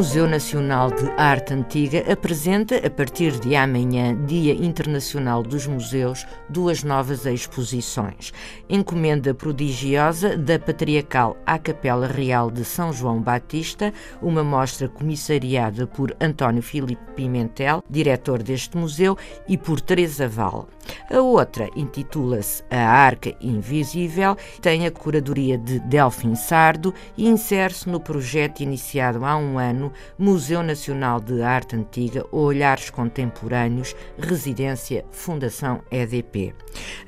Museu Nacional de Arte Antiga apresenta, a partir de amanhã, Dia Internacional dos Museus, duas novas exposições. Encomenda Prodigiosa da Patriarcal à Capela Real de São João Batista, uma mostra comissariada por António Filipe Pimentel, diretor deste museu, e por Teresa Val. A outra intitula-se A Arca Invisível, tem a curadoria de Delfim Sardo e insere-se no projeto iniciado há um ano Museu Nacional de Arte Antiga, Olhares Contemporâneos, Residência Fundação EDP.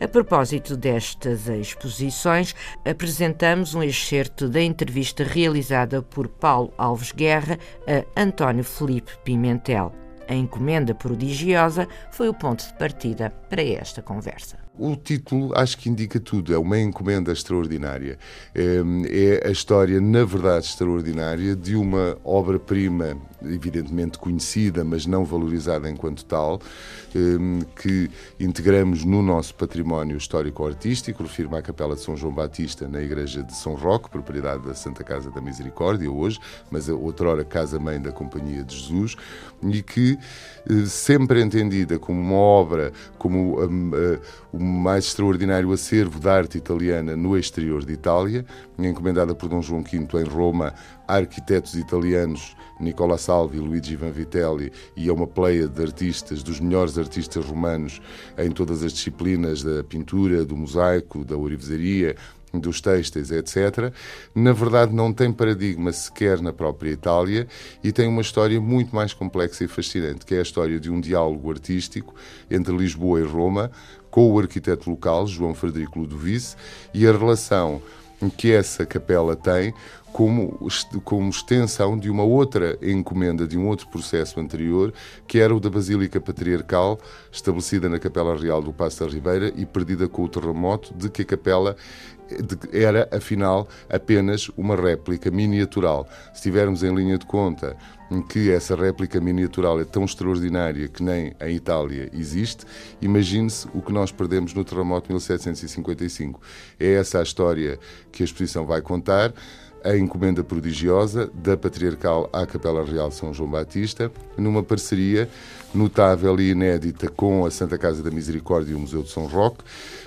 A propósito destas exposições, apresentamos um excerto da entrevista realizada por Paulo Alves Guerra a António Felipe Pimentel. A encomenda prodigiosa foi o ponto de partida para esta conversa. O título acho que indica tudo, é uma encomenda extraordinária. É, é a história, na verdade, extraordinária de uma obra-prima, evidentemente conhecida, mas não valorizada enquanto tal, que integramos no nosso património histórico-artístico. Refiro-me à Capela de São João Batista, na Igreja de São Roque, propriedade da Santa Casa da Misericórdia, hoje, mas outrora Casa-Mãe da Companhia de Jesus, e que, eh, sempre entendida como uma obra, como um, uh, o mais extraordinário acervo da arte italiana no exterior de Itália, encomendada por Dom João V em Roma a arquitetos italianos Nicola Salvi, Luigi Vanvitelli e a uma pleia de artistas, dos melhores artistas romanos em todas as disciplinas da pintura, do mosaico, da orivesaria, dos têxteis, etc., na verdade não tem paradigma sequer na própria Itália e tem uma história muito mais complexa e fascinante, que é a história de um diálogo artístico entre Lisboa e Roma, com o arquiteto local, João Frederico Ludovice, e a relação que essa capela tem como, como extensão de uma outra encomenda, de um outro processo anterior, que era o da Basílica Patriarcal, estabelecida na Capela Real do Passo da Ribeira e perdida com o terremoto, de que a capela era, afinal, apenas uma réplica miniatural. Se tivermos em linha de conta que essa réplica miniatural é tão extraordinária que nem em Itália existe, imagine-se o que nós perdemos no terremoto de 1755. É essa a história que a exposição vai contar a encomenda prodigiosa da Patriarcal à Capela Real São João Batista, numa parceria notável e inédita com a Santa Casa da Misericórdia e o Museu de São Roque.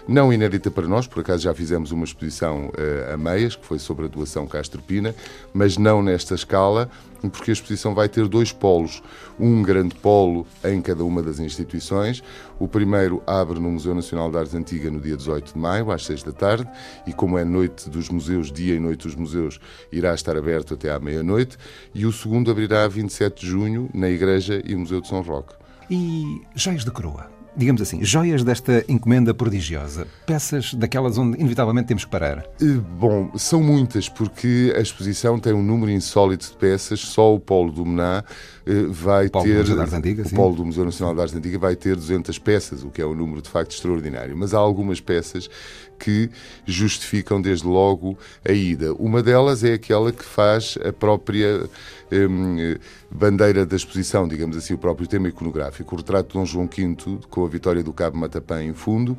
Não inédita para nós, por acaso já fizemos uma exposição uh, a meias, que foi sobre a doação Castro Pina, mas não nesta escala, porque a exposição vai ter dois polos. Um grande polo em cada uma das instituições. O primeiro abre no Museu Nacional de Arte Antiga no dia 18 de maio, às 6 da tarde, e como é noite dos museus, dia e noite dos museus, irá estar aberto até à meia-noite. E o segundo abrirá a 27 de junho, na Igreja e Museu de São Roque. E joias de coroa? digamos assim, joias desta encomenda prodigiosa? Peças daquelas onde inevitavelmente temos que parar? Eh, bom, são muitas, porque a exposição tem um número insólito de peças, só o Polo do Mená eh, vai Polo ter. Do Antiga, o sim. Polo do Museu Nacional da Arte Antiga vai ter 200 peças, o que é um número de facto extraordinário. Mas há algumas peças que justificam desde logo a ida. Uma delas é aquela que faz a própria hum, bandeira da exposição, digamos assim, o próprio tema iconográfico. O retrato de Dom João V, com a vitória do Cabo Matapã em fundo,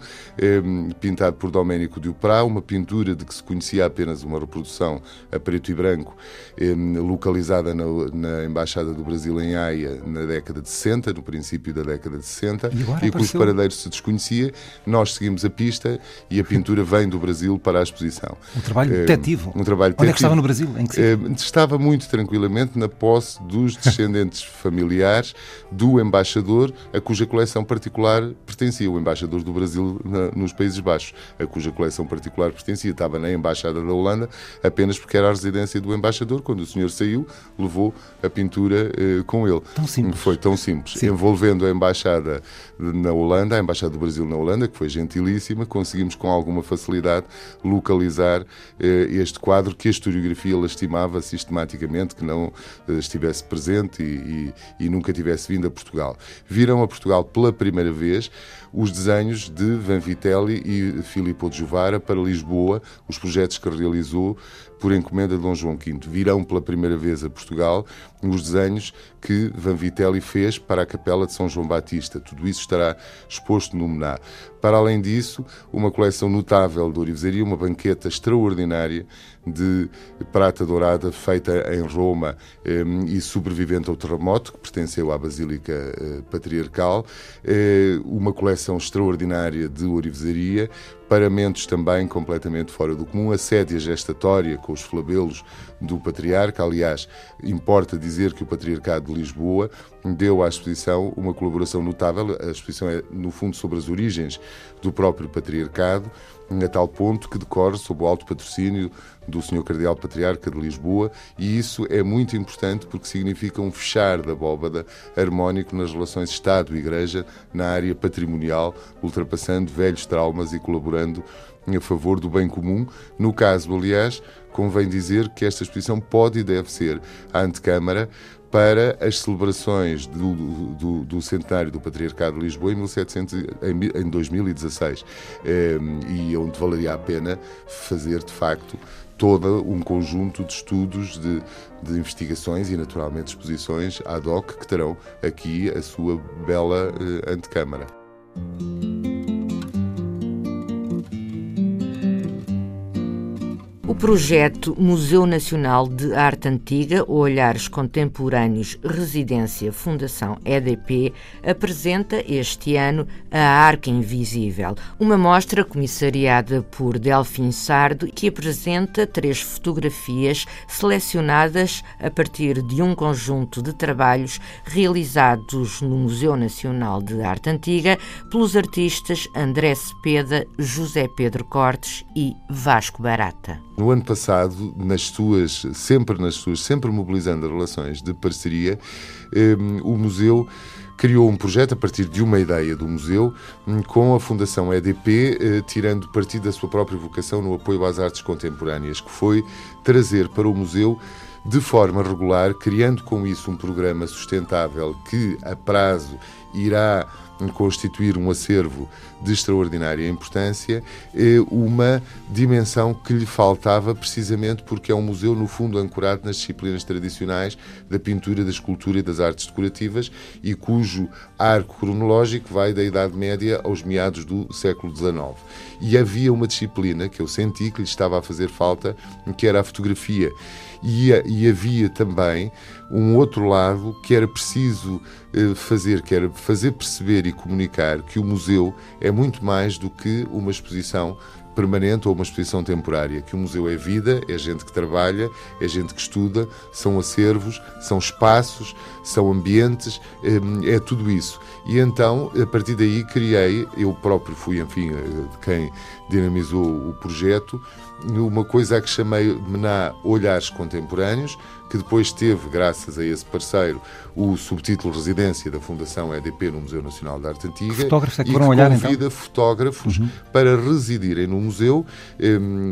hum, pintado por Doménico de Uprá, uma pintura de que se conhecia apenas uma reprodução a preto e branco, hum, localizada na, na, Embaixada do Brasil em Haia na década de 60, no princípio da década de 60, e, e cujo paradeiro se desconhecia. Nós seguimos a pista e a pintura vem do Brasil para a exposição. Um trabalho detetivo. Um trabalho Onde é que estava no Brasil? Em que estava muito tranquilamente na posse dos descendentes familiares do embaixador a cuja coleção particular pertencia, o embaixador do Brasil na, nos Países Baixos, a cuja coleção particular pertencia. Estava na embaixada da Holanda apenas porque era a residência do embaixador. Quando o senhor saiu, levou a pintura eh, com ele. Tão simples. Foi tão simples. Sim. Envolvendo a embaixada na Holanda, a embaixada do Brasil na Holanda, que foi gentilíssima, conseguimos com alguma facilidade localizar eh, este quadro que a historiografia lastimava sistematicamente que não estivesse presente e, e, e nunca tivesse vindo a Portugal. Viram a Portugal pela primeira vez os desenhos de Van Vitelli e Filippo de Juvara para Lisboa, os projetos que realizou por encomenda de Dom João V. Virão pela primeira vez a Portugal os desenhos que Van Vitelli fez para a Capela de São João Batista. Tudo isso estará exposto no Mená. Para além disso, uma coleção notável de orivesaria, uma banqueta extraordinária de prata dourada feita em Roma eh, e sobrevivente ao terremoto, que pertenceu à Basílica eh, Patriarcal, eh, uma coleção extraordinária de orivesaria, paramentos também completamente fora do comum, a gestatória com os flabelos do Patriarca. Aliás, importa dizer que o Patriarcado de Lisboa deu à exposição uma colaboração notável. A exposição é, no fundo, sobre as origens do próprio Patriarcado, a tal ponto que decorre sob o alto patrocínio do Sr. Cardeal Patriarca de Lisboa, e isso é muito importante porque significa um fechar da bóveda harmónico nas relações Estado-Igreja na área patrimonial, ultrapassando velhos traumas e colaborando a favor do bem comum. No caso, aliás, convém dizer que esta exposição pode e deve ser a antecâmara para as celebrações do, do, do, centenário do Patriarcado de Lisboa em, 1700, em, em 2016 eh, e onde valeria a pena fazer de facto todo um conjunto de estudos, de, de, investigações e, naturalmente, exposições ad hoc que terão aqui a sua bela eh, antecâmara. Projeto Museu Nacional de Arte Antiga, Olhares Contemporâneos, Residência Fundação EDP, apresenta este ano a Arca Invisível, uma mostra comissariada por Delfim Sardo que apresenta três fotografias selecionadas a partir de um conjunto de trabalhos realizados no Museu Nacional de Arte Antiga pelos artistas André Cepeda, José Pedro Cortes e Vasco Barata. No ano passado, nas suas, sempre nas suas, sempre mobilizando relações de parceria, um, o museu criou um projeto a partir de uma ideia do museu hum, com a Fundação EDP, eh, tirando partido da sua própria vocação no apoio às artes contemporâneas, que foi trazer para o museu de forma regular, criando com isso um programa sustentável que a prazo irá constituir um acervo de extraordinária importância, é uma dimensão que lhe faltava precisamente porque é um museu, no fundo, ancorado nas disciplinas tradicionais da pintura, da escultura e das artes decorativas e cujo arco cronológico vai da Idade Média aos meados do século XIX. E havia uma disciplina que eu senti que lhe estava a fazer falta, que era a fotografia. E, e havia também um outro lado que era preciso eh, fazer, que era fazer perceber e comunicar que o museu é muito mais do que uma exposição permanente ou uma exposição temporária, que o museu é vida, é gente que trabalha, é gente que estuda, são acervos, são espaços, são ambientes, eh, é tudo isso. E então, a partir daí, criei, eu próprio fui, enfim, eh, quem dinamizou o projeto, uma coisa a que chamei Mená Olhares Contemporâneos, que depois teve, graças a esse parceiro, o subtítulo Residência da Fundação EDP no Museu Nacional de Arte Antiga. Fotógrafos é que e foram que olhar, convida então? fotógrafos uhum. para residirem no museu,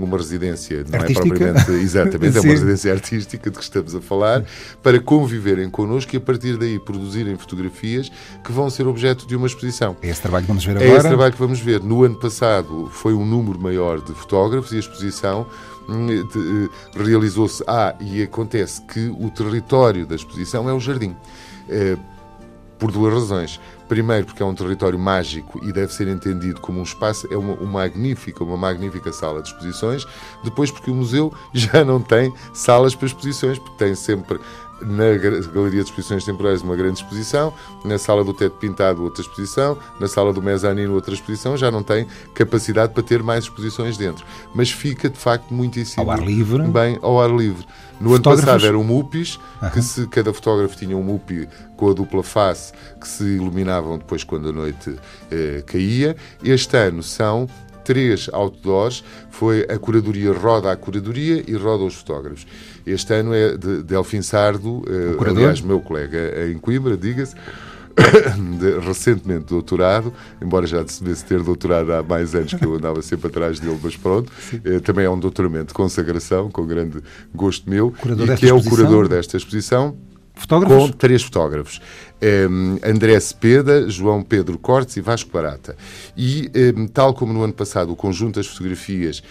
uma residência, não artística? é propriamente, exatamente, é uma residência artística de que estamos a falar, para conviverem connosco e a partir daí produzirem fotografias que vão ser objeto de uma exposição. É esse trabalho que vamos ver agora? É esse trabalho que vamos ver. No ano passado foi um número maior de fotógrafos e a exposição hum, realizou-se. Ah, e acontece que o território da exposição é o jardim. É, por duas razões. Primeiro, porque é um território mágico e deve ser entendido como um espaço, é uma, uma, magnífica, uma magnífica sala de exposições. Depois, porque o museu já não tem salas para exposições, porque tem sempre na Galeria de Exposições Temporais uma grande exposição, na Sala do Teto Pintado outra exposição, na Sala do Mezanino outra exposição, já não tem capacidade para ter mais exposições dentro. Mas fica, de facto, muitíssimo ao ar livre. bem ao ar livre. No ano passado era um MUPIs, uhum. que se cada fotógrafo tinha um MUPI com a dupla face, que se iluminavam depois quando a noite eh, caía. Este ano são três outdoors. Foi a curadoria roda a curadoria e roda os fotógrafos. Este ano é de Delfim Sardo, uh, aliás, meu colega em Coimbra, diga-se, recentemente doutorado, embora já devesse ter doutorado há mais anos que eu andava sempre atrás dele, mas pronto, eh, também é um doutoramento de consagração, com grande gosto meu, curador e que é o curador desta exposição. Fotógrafos? Com três fotógrafos. Um, André Cepeda, João Pedro Cortes e Vasco Barata. E, um, tal como no ano passado, o conjunto das fotografias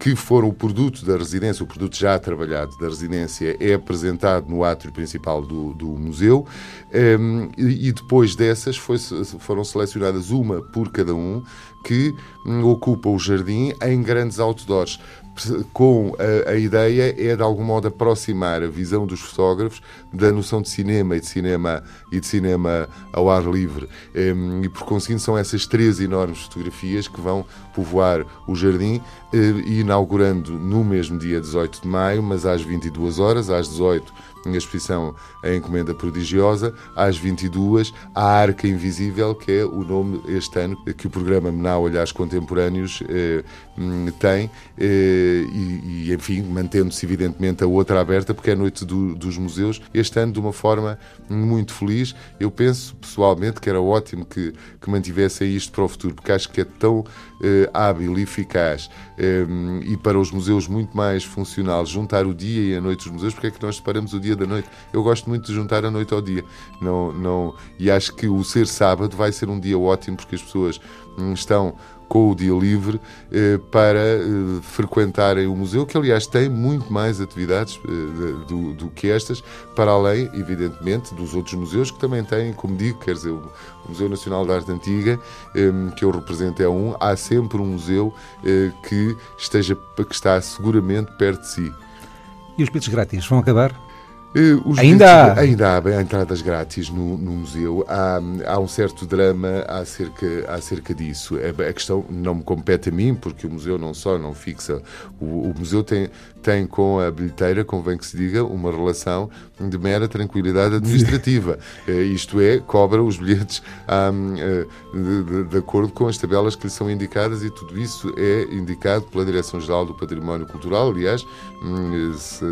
que foram o produto da residência, o produto já trabalhado da residência, é apresentado no átrio principal do, do museu. Um, e, e, depois dessas foi, foram selecionadas uma por cada um que um, ocupa o jardim em grandes outdoors com a, a, ideia é de algum modo aproximar a visão dos fotógrafos da noção de cinema e de cinema e de cinema ao ar livre. E por conseguinte são essas três enormes fotografias que vão povoar o jardim eh, inaugurando no mesmo dia 18 de maio mas às 22 horas às 18 a exposição A Encomenda Prodigiosa, às 22, A Arca Invisível, que é o nome este ano que o programa Menau Olhares Contemporâneos eh, hum, tem, eh, e, e, enfim, mantendo-se evidentemente a outra aberta, porque é a Noite do, dos Museus, este ano de uma forma muito feliz. Eu penso pessoalmente que era ótimo que, que mantivessem isto para o futuro, porque acho que é tão eh, hábil e eficaz eh, e para os museus muito mais funcional juntar o dia e a noite dos museus, porque é que nós separamos o dia da noite? Eu gosto muito de juntar a noite ao dia. Não, não, e acho que o ser sábado vai ser um dia ótimo porque as pessoas hum, estão com o dia livre eh, para eh, frequentarem o museu, que aliás tem muito mais atividades eh, do, do, que estas, para além, evidentemente, dos outros museus que também têm, como digo, quer dizer, o Museu Nacional de Arte Antiga, eh, que eu represento é um, há sempre um museu eh, que, esteja, que está seguramente perto de si. E os bilhetes grátis vão acabar? Uh, ainda há. Ainda há entradas grátis no, no museu. Há, há, um certo drama acerca, acerca disso. A, a, questão não me compete a mim, porque o museu não só não fixa. O, o museu tem, tem com a bilheteira, convém que se diga, uma relação de mera tranquilidade administrativa. uh, isto é, cobra os bilhetes uh, de, de, de, acordo com as tabelas que lhe são indicadas e tudo isso é indicado pela Direção-Geral do Património Cultural, aliás, um, se,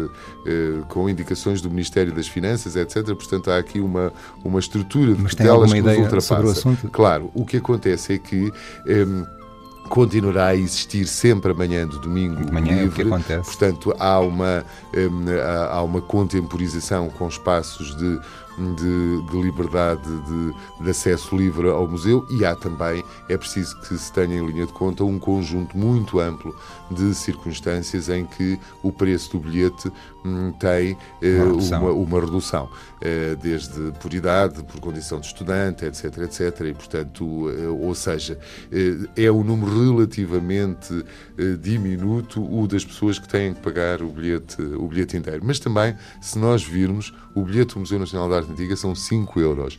com indicações do do Ministério das Finanças, etc. Portanto, há aqui uma, uma estrutura de tutelas que nos ultrapassa. O claro, o que acontece é que. Um, continuará a existir sempre amanhã do domingo amanhã livre. É o que acontece. Portanto, há uma, há uma contemporização com espaços de de, de liberdade de, de, acesso livre ao museu. E há também, é preciso que se tenha em linha de conta, um conjunto muito amplo de circunstâncias em que o preço do bilhete hum, tem eh, uma redução, uma, uma redução eh, desde por idade, por condição de estudante, etc, etc, e portanto, eh, ou seja, eh, é um número relativamente eh, diminuto o das pessoas que têm que pagar o bilhete, o bilhete inteiro. Mas também, se nós virmos, o bilhete do Museu Nacional de Arte Antiga são 5 euros.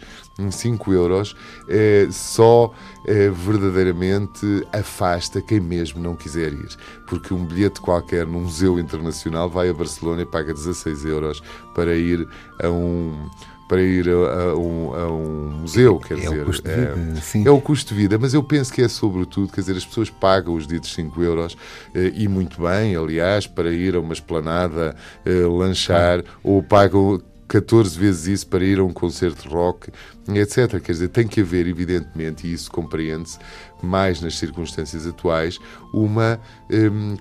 5 euros é, só é, verdadeiramente afasta quem mesmo não quiser ir. Porque um bilhete qualquer num museu internacional vai a Barcelona e paga 16 euros para ir a um para ir a, a, um, a um, museu, quer é dizer. O custo de vida, sim. É o custo de vida, mas eu penso que é sobretudo, quer dizer, as pessoas pagam os ditos 5 euros eh, e muito bem, aliás, para ir a uma esplanada eh, lanchar, ah. ou pagam 14 vezes isso para ir a um concerto de rock, etc. Quer dizer, tem que haver, evidentemente, e isso compreende-se mais nas circunstâncias atuais, uma um,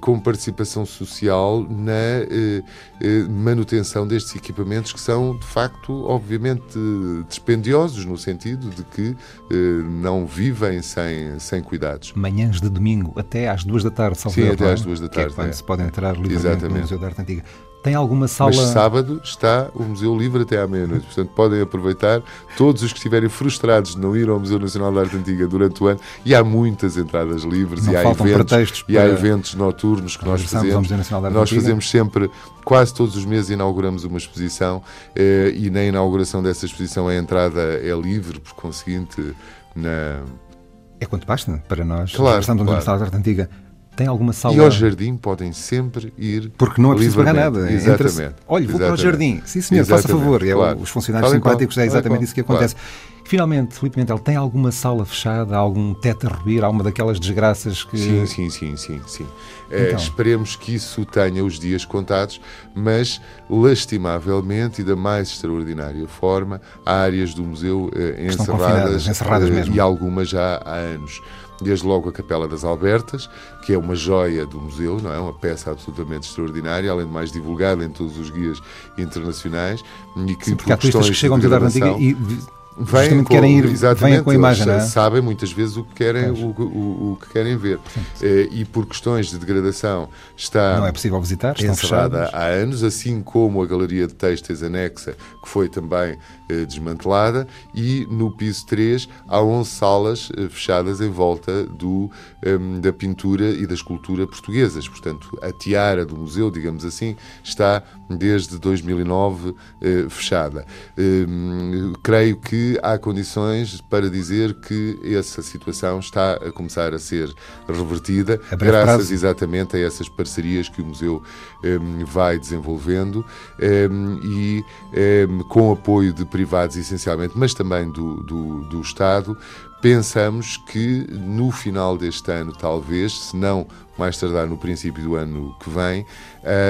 social na uh, manutenção destes equipamentos que são, de facto, obviamente dispendiosos, no sentido de que uh, não vivem sem, sem cuidados. Manhãs de domingo até às duas da tarde, Sim, até às duas da tarde. Que é quando é. se pode entrar livremente Exatamente. no Museu da Arte Antiga. Tem alguma sala. Mas sábado está o Museu Livre até à meia-noite. Portanto, podem aproveitar. Todos os que estiverem frustrados de não ir ao Museu Nacional de Arte Antiga durante o ano, e há muitas entradas livres, não e há eventos, e há eventos noturnos que nós fazemos. Nós fazemos sempre, quase todos os meses, inauguramos uma exposição eh, e na inauguração dessa exposição a entrada é livre, por conseguinte, na. É quanto basta para nós. Claro, estamos claro. Museu de Arte Antiga tem alguma sala... E ao jardim podem sempre ir Porque não é preciso pagar nada. Exatamente. Olha, vou exatamente. para o jardim. Sim, senhor, faça favor. É, claro. Os funcionários qual, simpáticos é tal e exatamente qual, isso que acontece. Finalmente, Filipe Mentel, tem alguma sala fechada, algum teto a rebir, alguma daquelas desgraças que... Sim, sim, sim, sim, sim. Eh, Então. esperemos que isso tenha os dias contados, mas lastimavelmente e da mais extraordinária forma, há áreas do museu eh, encerradas, encerradas eh, mesmo. e algumas já há anos. Desde logo a Capela das Albertas, que é uma joia do museu, não é? Uma peça absolutamente extraordinária, além de mais divulgada em todos os guias internacionais e que Sim, porque há por turistas que de chegam Cidade Antiga e Vêm com, querem ir exatamente, com a imagem, é? sabem muitas vezes o que querem, o, o- o que querem ver. Eh, E por questões de degradação está Não é possível visitar, encerrada há anos, assim como a Galeria de Têxteis anexa, que foi também desmantelada, e no piso 3 há 11 salas eh, fechadas em volta do, em, da pintura e da escultura portuguesas. Portanto, a tiara do museu, digamos assim, está desde 2009 eh, fechada. Hum, creio que há condições para dizer que essa situação está a começar a ser revertida, graças prazo. exatamente a essas parcerias que o museu hum, vai desenvolvendo e com apoio de privados essencialmente, mas também do, do, do Estado, pensamos que no final deste ano, talvez, se não mais tardar no princípio do ano que vem,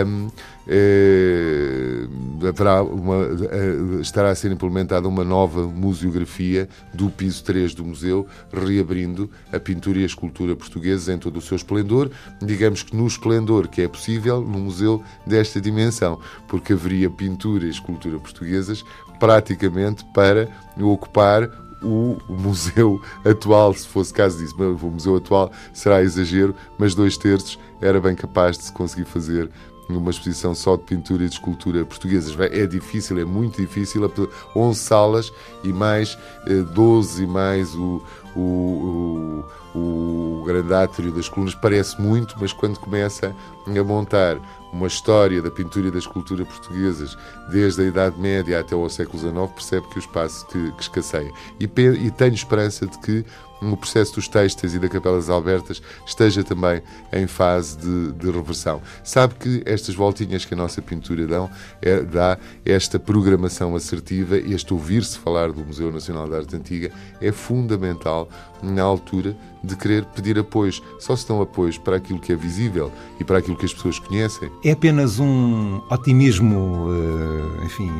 hum, eh, haverá uma, eh, estará a ser implementada uma nova museografia do piso 3 do museu, reabrindo a pintura e a escultura portuguesas em todo o seu esplendor, digamos que no esplendor que é possível num museu desta dimensão, porque haveria pintura e escultura portuguesas praticamente para ocupar o museu atual, se fosse caso disso. O museu atual será exagero, mas dois terços era bem capaz de se conseguir fazer numa exposição só de pintura e de escultura portuguesas. É difícil, é muito difícil. apesar- 11 salas e mais eh, 12 e mais o, o, o, o grande átrio das colunas. Parece muito, mas quando começa a montar uma história da pintura e da escultura portuguesas desde a Idade Média até ao século XIX, percebe que o espaço que, que escasseia. E, e tenho esperança de que o processo dos textos e da Capela das Albertas esteja também em fase de, de reversão. Sabe que estas voltinhas que a nossa pintura dão, é, dá esta programação assertiva, este ouvir-se falar do Museu Nacional da Arte Antiga, é fundamental na altura de querer pedir apoios. Só se dão apoios para aquilo que é visível e para aquilo que as pessoas conhecem. É apenas um otimismo, eh, enfim,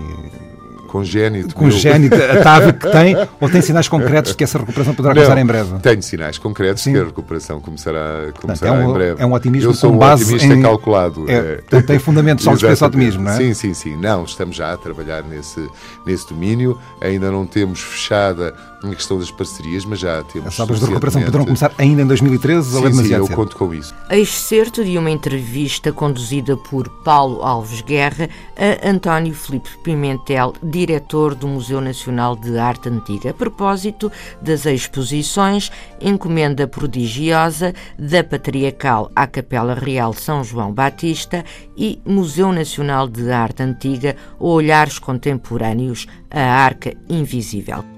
Congénito. meu. congénito, atávico que tem, ou tem sinais concretos de que essa recuperação poderá Não, começar em breve? Tenho sinais concretos Sim. que a recuperação começará, começará é um- em breve. é um otimismo Eu sou um otimista em- calculado. É, portanto, tem fundamentos sólidos para esse otimismo, não é? Sim, sim, sim. Não, estamos já a trabalhar nesse, nesse domínio. Ainda não temos fechada a questão das parcerias, mas já temos. As obras de recuperação poderão começar ainda em 2013 ou é Sim, sim, demasiado eu cedo? conto com isso. Excerto de uma entrevista conduzida por Paulo Alves Guerra a António Filipe Pimentel, diretor do Museu Nacional de Arte Antiga, a propósito das exposições Encomenda Prodigiosa, da Patriarcal à Capela Real São João Batista e Museu Nacional de Arte Antiga, Olhares Contemporâneos, a Arca Invisível.